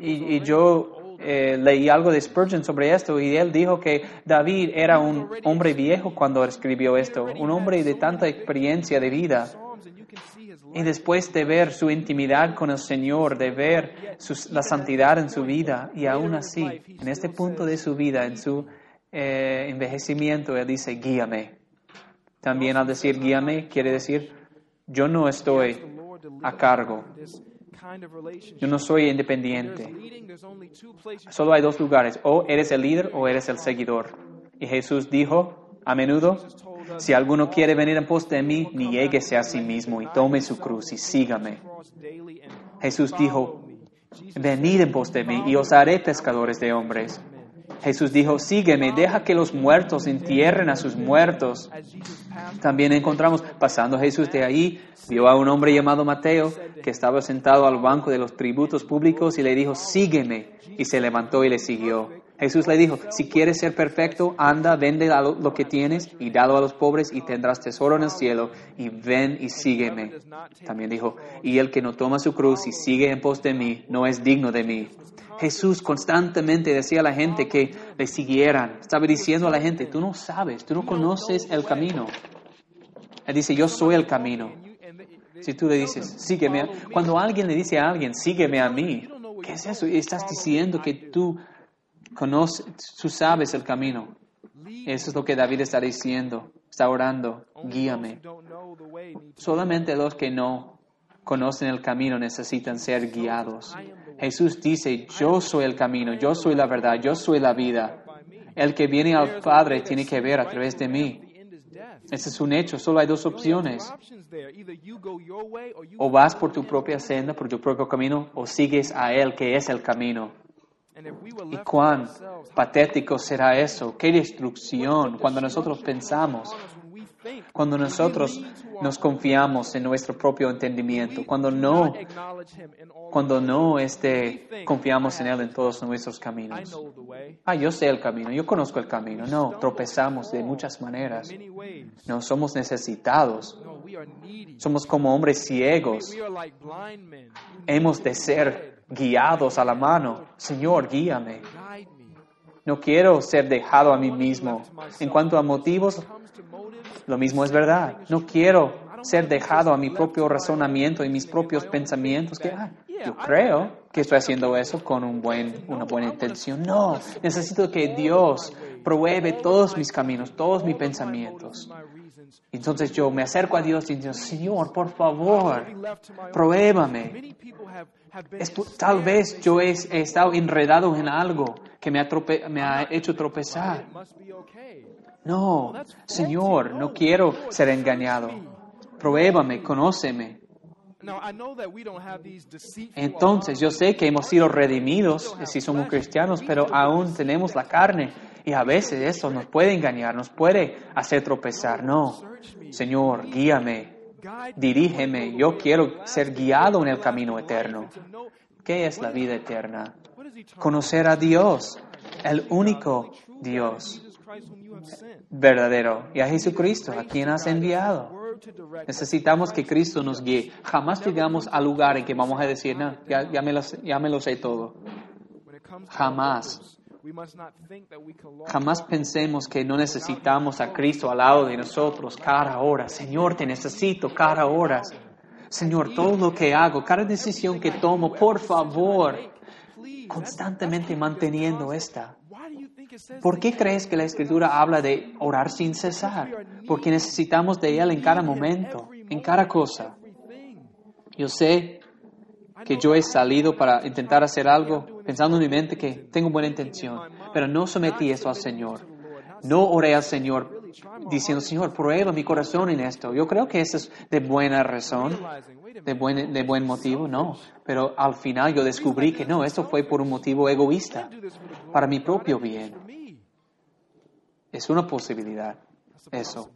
y, y yo eh, leí algo de Spurgeon sobre esto y él dijo que David era un hombre viejo cuando escribió esto, un hombre de tanta experiencia de vida. Y después de ver su intimidad con el Señor, de ver su- la santidad en su vida, y aún así, en este punto de su vida, en su eh, envejecimiento, Él dice, guíame. También al decir guíame, quiere decir, yo no estoy a cargo, yo no soy independiente. Solo hay dos lugares, o eres el líder o eres el seguidor. Y Jesús dijo a menudo, si alguno quiere venir en pos de mí, niéguese a sí mismo y tome su cruz y sígame. Jesús dijo, venid en pos de mí y os haré pescadores de hombres. Jesús dijo, sígueme, deja que los muertos entierren a sus muertos. También encontramos, pasando Jesús de ahí, vio a un hombre llamado Mateo que estaba sentado al banco de los tributos públicos y le dijo, sígueme. Y se levantó y le siguió. Jesús le dijo, si quieres ser perfecto, anda, vende lo, que tienes y dalo a los pobres y tendrás tesoro en el cielo y ven y sígueme. También dijo, y el que no toma su cruz y sigue en pos de mí, no es digno de mí. Jesús constantemente decía a la gente que le siguieran. Estaba diciendo a la gente, tú no sabes, tú no conoces el camino. Él dice, yo soy el camino. Si tú le dices, sígueme, a-". cuando alguien le dice a alguien, sígueme a mí, ¿qué es eso? Estás diciendo que tú conoces, tú sabes el camino. Eso es lo que David está diciendo, está orando, guíame. Solamente los que no conocen el camino necesitan ser guiados. Jesús dice, yo soy el camino, yo soy la verdad, yo soy la vida. El que viene al Padre tiene que ver a través de mí. Ese es un hecho, solo hay dos opciones. O vas por tu propia senda, por tu propio camino, o sigues a Él que es el camino. ¿Y cuán patético será eso? ¡Qué destrucción! Cuando nosotros pensamos, cuando nosotros nos confiamos en nuestro propio entendimiento, cuando no, cuando no este, confiamos en Él en todos nuestros caminos. Ah, yo sé el camino, yo conozco el camino. No, tropezamos de muchas maneras. No, somos necesitados. Somos como hombres ciegos. We are like blind men. Hemos de ser guiados a la mano. Señor, guíame. No quiero ser dejado a mí mismo. En cuanto a motivos, lo mismo es verdad. No quiero ser dejado a mi propio razonamiento y mis propios pensamientos. Que ah, yo creo que estoy haciendo eso con un buen, una buena intención. No, necesito que Dios pruebe todos mis caminos, todos mis pensamientos. Entonces yo me acerco a Dios y digo, Señor, por favor, pruébame. Esto- tal vez yo he, he estado enredado en algo que me ha, trope- me ha hecho tropezar. No, Señor, no quiero ser engañado. Pruébame, conóceme. Entonces, yo sé que hemos sido redimidos si somos cristianos, pero aún tenemos la carne y a veces eso nos puede engañar, nos puede hacer tropezar. No, Señor, guíame, dirígeme. Yo quiero ser guiado en el camino eterno. ¿Qué es la vida eterna? Conocer a Dios, el único Dios verdadero, y a Jesucristo, a quien has enviado. Necesitamos que Cristo nos guíe. Jamás llegamos al lugar en que vamos a decir, no, ya, ya, me, lo, ya me lo sé todo. Jamás. Jamás pensemos que no necesitamos a Cristo al lado de nosotros cada hora. Señor, te necesito cada hora. Señor, todo lo que hago, cada decisión que tomo, por favor, constantemente manteniendo esta. ¿Por qué crees que la Escritura habla de orar sin cesar? Porque necesitamos de Él en cada momento, en cada cosa. Yo sé que yo he salido para intentar hacer algo pensando en mi mente que tengo buena intención, pero no sometí eso al Señor. No oré al Señor diciendo, Señor, prueba mi corazón en esto. Yo creo que eso es de buena razón, de buen, de buen motivo, no. Pero al final yo descubrí que no, esto fue por un motivo egoísta, para mi propio bien. Es una posibilidad, eso.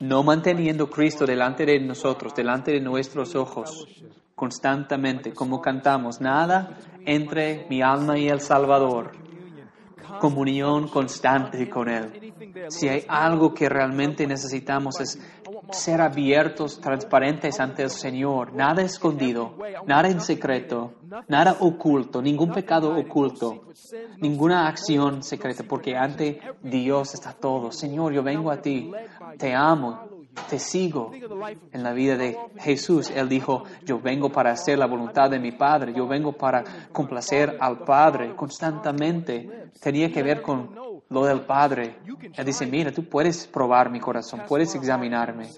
No manteniendo Cristo delante de nosotros, delante de nuestros ojos, constantemente, como cantamos, nada entre mi alma y el Salvador, comunión constante con Él. Si hay algo que realmente necesitamos es ser abiertos, transparentes ante el Señor, nada escondido, nada en secreto, nada oculto, ningún pecado oculto, ninguna acción secreta, porque ante Dios está todo. Señor, yo vengo a ti, te amo, te sigo. En la vida de Jesús, Él dijo, yo vengo para hacer la voluntad de mi Padre, yo vengo para complacer al Padre constantemente. Tenía que ver con lo del Padre. Él dice, mira, tú puedes probar mi corazón, puedes examinarme.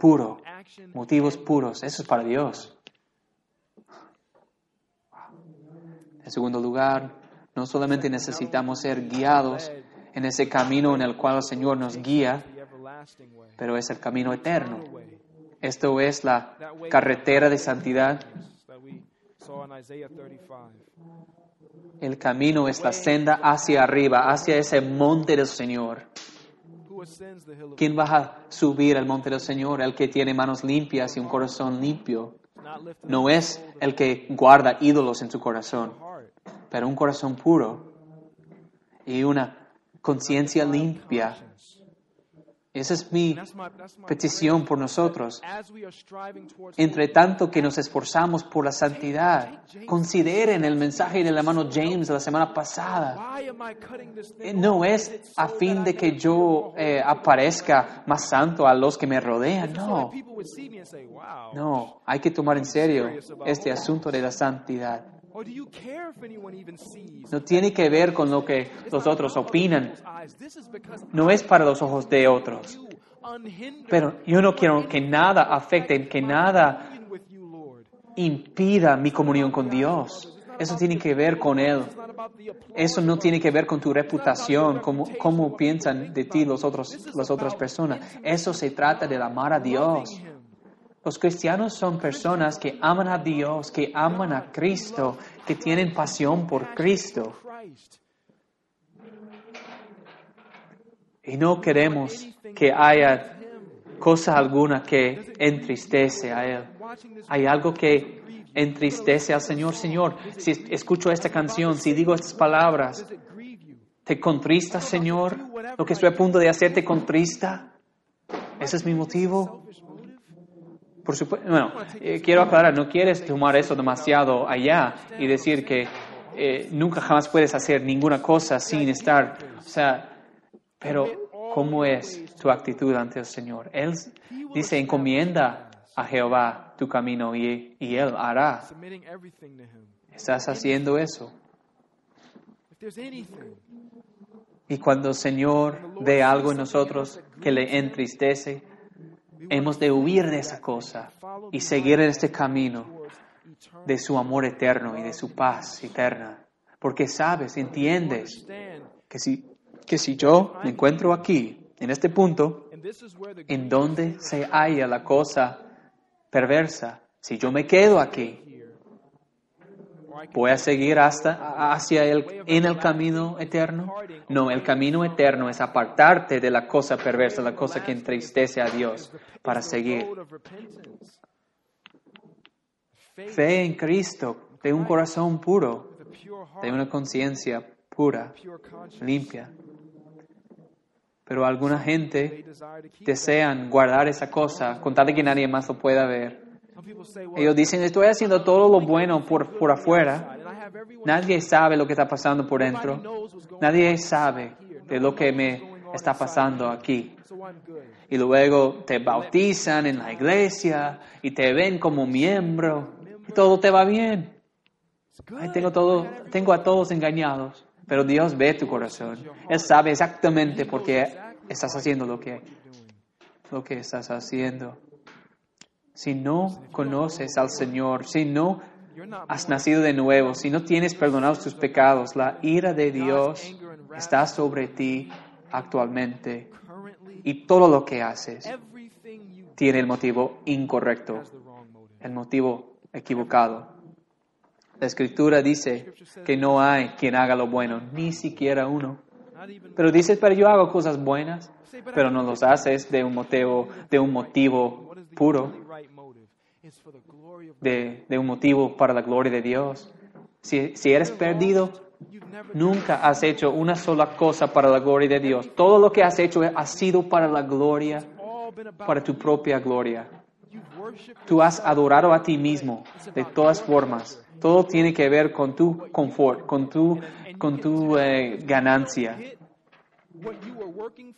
Puro, motivos puros, eso es para Dios. En segundo lugar, no solamente necesitamos ser guiados en ese camino en el cual el Señor nos guía, pero es el camino eterno. Esto es la carretera de santidad that we saw in Isaiah 35. El camino es la senda hacia arriba, hacia ese monte del Señor. ¿Quién va a subir al monte del Señor? El que tiene manos limpias y un corazón limpio. No es el que guarda ídolos en su corazón, pero un corazón puro y una conciencia limpia. Esa es mi petición por nosotros. Entre tanto que nos esforzamos por la santidad, consideren el mensaje del hermano James de la semana pasada. Eh, No es a fin de que yo eh, aparezca más santo a los que me rodean. No, no, hay que tomar en serio este asunto de la santidad. No tiene que ver con lo que los otros opinan. No es para los ojos de otros. Pero yo no quiero que nada afecte, que nada impida mi comunión con Dios. Eso tiene que ver con Él. Eso no tiene que ver con tu reputación, cómo, cómo piensan de ti los otros, las otras personas. Eso se trata de amar a Dios. Los cristianos son personas que aman a Dios, que aman a Cristo, que tienen pasión por Cristo. Y no queremos que haya cosa alguna que entristece a Él. Hay algo que entristece al Señor. Señor, si escucho esta canción, si digo estas palabras? ¿te contrista, Señor? Lo que estoy a punto de hacer te contrista. Ese es mi motivo. Por supuesto, bueno, eh, quiero aclarar, no quieres tomar eso demasiado allá y decir que eh, nunca jamás puedes hacer ninguna cosa sin estar, o sea, pero ¿cómo es tu actitud ante el Señor? Él dice, encomienda a Jehová tu camino y, y Él hará. ¿Estás haciendo eso? Y cuando el Señor ve algo en nosotros que le entristece, hemos de huir de esa cosa y seguir en este camino de su amor eterno y de su paz eterna. Porque sabes, entiendes que si, que si yo me encuentro aquí, en este punto, en donde se halla la cosa perversa, si yo me quedo aquí, here, or I can ¿voy seguir hasta hacia el, en el camino eterno? No, el camino eterno es apartarte de la cosa perversa, la cosa que entristece a Dios, para seguir. Fe en Cristo, de un corazón puro, de una conciencia pura, limpia. Pero alguna gente desean guardar esa cosa con tal de que nadie más lo pueda ver. Ellos dicen, estoy haciendo todo lo bueno por, por afuera. Nadie sabe lo que está pasando por dentro. Nadie sabe de lo que me está pasando aquí. Y luego te bautizan en la iglesia y te ven como miembro y todo te va bien. Ay, tengo, todo, tengo a todos engañados, pero Dios ve tu corazón. Él sabe exactamente por qué estás haciendo lo que, lo que estás haciendo. Si no conoces al Señor, si no has nacido de nuevo, si no tienes perdonados tus pecados, la ira de Dios está sobre ti actualmente y todo lo que haces tiene el motivo incorrecto, el motivo equivocado. La escritura dice que no hay quien haga lo bueno, ni siquiera uno. Pero dices, pero yo hago cosas buenas, pero no los haces de un motivo, de un motivo puro, de, de un motivo para la gloria de Dios. Si, si eres perdido, nunca has hecho una sola cosa para la gloria de Dios. Todo lo que has hecho ha sido para la gloria, para tu propia gloria. Tú has adorado a ti mismo de todas formas. Todo tiene que ver con tu confort, con tu, con tu eh, ganancia. what you were working for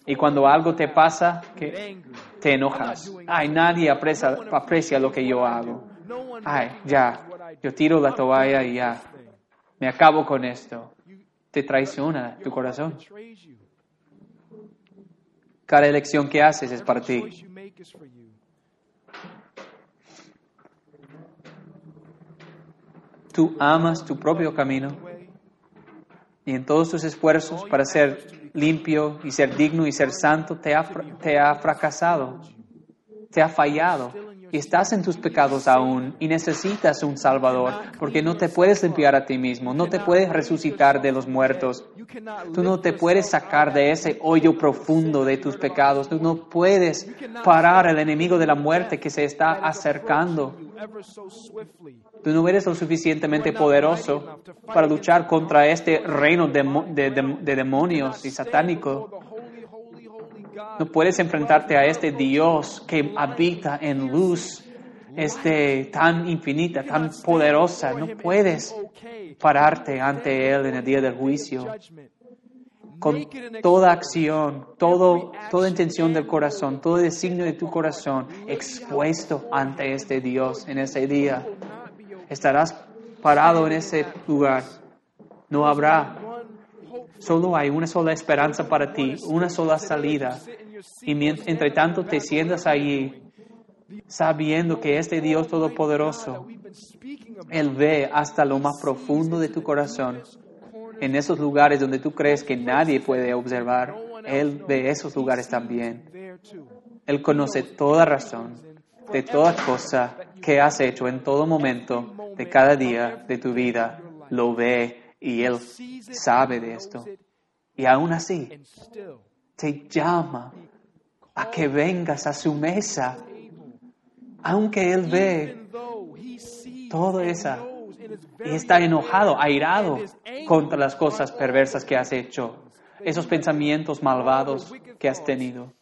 Y cuando algo te pasa, que te enojas. Ay, nadie aprecia, aprecia lo que yo hago. Ay, ya, yo tiro la toalla y ya. Me acabo con esto. Te traiciona tu corazón. Cada elección que haces es para ti. Tú amas tu propio camino y en todos tus esfuerzos para ser limpio y ser digno y ser santo te ha, te ha fracasado, te ha fallado estás en tus pecados aún y necesitas un Salvador porque no te puedes limpiar a ti mismo, no te puedes resucitar de los muertos, tú no te puedes sacar de ese hoyo profundo de tus pecados, tú no puedes parar al enemigo de la muerte que se está acercando. Tú no eres lo suficientemente poderoso para luchar contra este reino de, de, de demonios y satánicos. No puedes enfrentarte a este Dios que habita en luz, este tan infinita, tan poderosa. No puedes pararte ante Él en el día del juicio. Con toda acción, todo, toda intención del corazón, todo designio de tu corazón expuesto ante este Dios en ese día. Estarás parado en ese lugar. No habrá Solo hay una sola esperanza para ti, una sola salida. Y entre tanto te sientas allí sabiendo que este Dios Todopoderoso, Él ve hasta lo más profundo de tu corazón. En esos lugares donde tú crees que nadie puede observar, Él ve esos lugares también. Él conoce toda razón de toda cosa que has hecho en todo momento de cada día de tu vida. Lo ve y Él sabe de esto. Y aún así, te llama a que vengas a su mesa, aunque Él ve todo eso y está enojado, airado contra las cosas perversas que has hecho, esos pensamientos malvados que has tenido.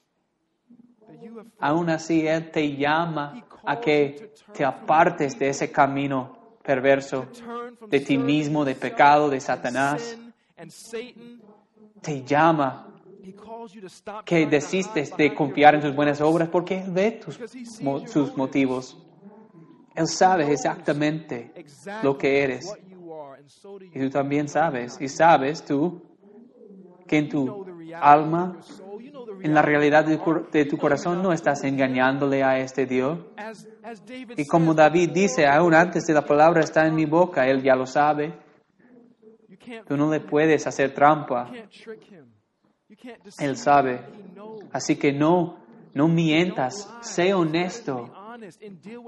Aún así, Él te llama a que te apartes de ese camino perverso, de ti mismo, de pecado, de Satanás. Te llama que desistes de confiar en tus buenas obras porque Él ve tus, sus motivos. Él sabe exactamente lo que eres. Y tú también sabes. Y sabes tú que en tu alma en la realidad de, tu corazón no estás engañándole a este Dios. Y como David dice, aún antes de la palabra está en mi boca, él ya lo sabe. Tú no le puedes hacer trampa. Él sabe. Así que no, no mientas, sé honesto.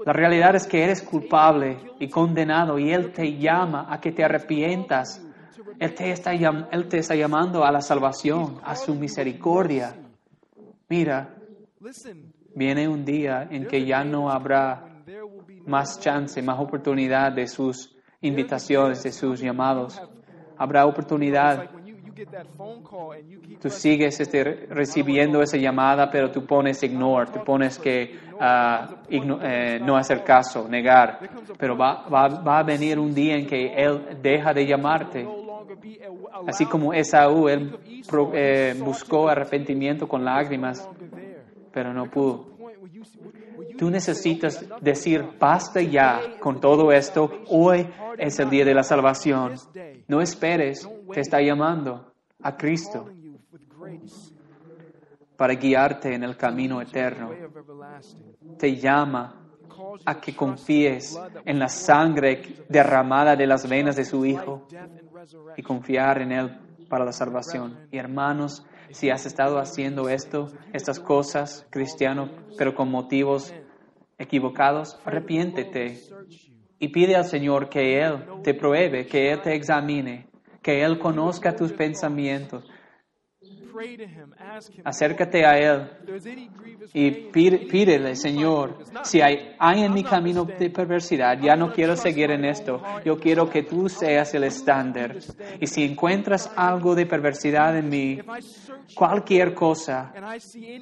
La realidad es que eres culpable y condenado y Él te llama a que te arrepientas. Él te está, él te está llamando a la salvación, a su misericordia. Mira, viene un día en que ya no habrá más chance, más oportunidad de sus invitaciones, de sus llamados. Habrá oportunidad. Tú sigues este, recibiendo esa llamada, pero tú pones ignore, tú pones que ah, eh, no hacer caso, negar. Pero va, va, va a venir un día en que Él deja de llamarte Así como Esaú, él eh, buscó arrepentimiento con lágrimas, pero no pudo. Tú necesitas decir, basta ya con todo esto, hoy es el día de la salvación. No esperes, te está llamando a Cristo para guiarte en el camino eterno. Te llama a que confíes en la sangre derramada de las venas de su Hijo y confiar en Él para la salvación. Y hermanos, si has estado haciendo esto, estas cosas, cristiano, pero con motivos equivocados, arrepiéntete y pide al Señor que Él te pruebe, que Él te examine, que Él conozca tus pensamientos, Acércate a Él y pídele, Señor, si hay, hay en mi camino de perversidad, ya no quiero seguir en esto, yo quiero que tú seas el estándar. Y si encuentras algo de perversidad en mí, cualquier cosa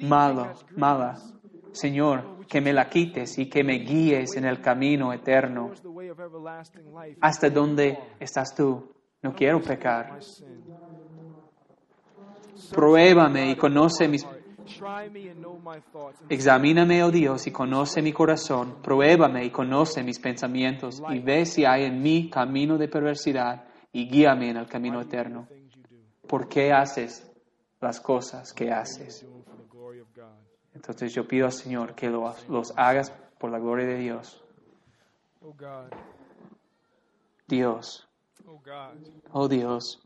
malo, mala, Señor, que me la quites y que me guíes en el camino eterno. ¿Hasta dónde estás tú? No quiero pecar. Pruébame y conoce mis... Examíname, oh Dios, y conoce mi corazón. Pruébame y conoce mis pensamientos y ve si hay en mí camino de perversidad y guíame en el camino eterno. ¿Por qué haces las cosas que haces? Entonces yo pido al Señor que los, los hagas por la gloria de Dios. Dios. Oh Dios.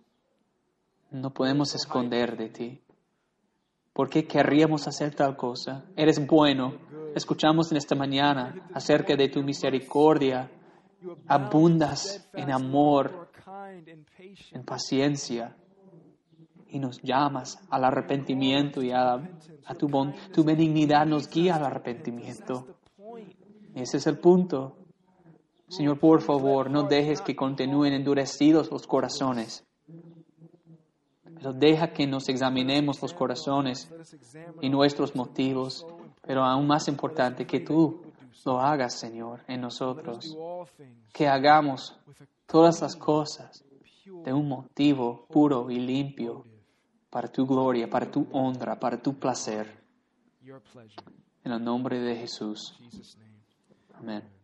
No podemos esconder de ti. ¿Por qué querríamos hacer tal cosa? Eres bueno, escuchamos en esta mañana acerca de tu misericordia, abundas en amor, en paciencia, y nos llamas al arrepentimiento y a, a tu, bon, tu benignidad nos guía al arrepentimiento. Ese es el punto. Señor, por favor, no dejes que continúen endurecidos los corazones. Pero deja que nos examinemos los corazones y nuestros motivos. Pero aún más importante, que tú lo hagas, Señor, en nosotros. Que hagamos todas las cosas de un motivo puro y limpio para tu gloria, para tu honra, para tu placer. En el nombre de Jesús. Amén.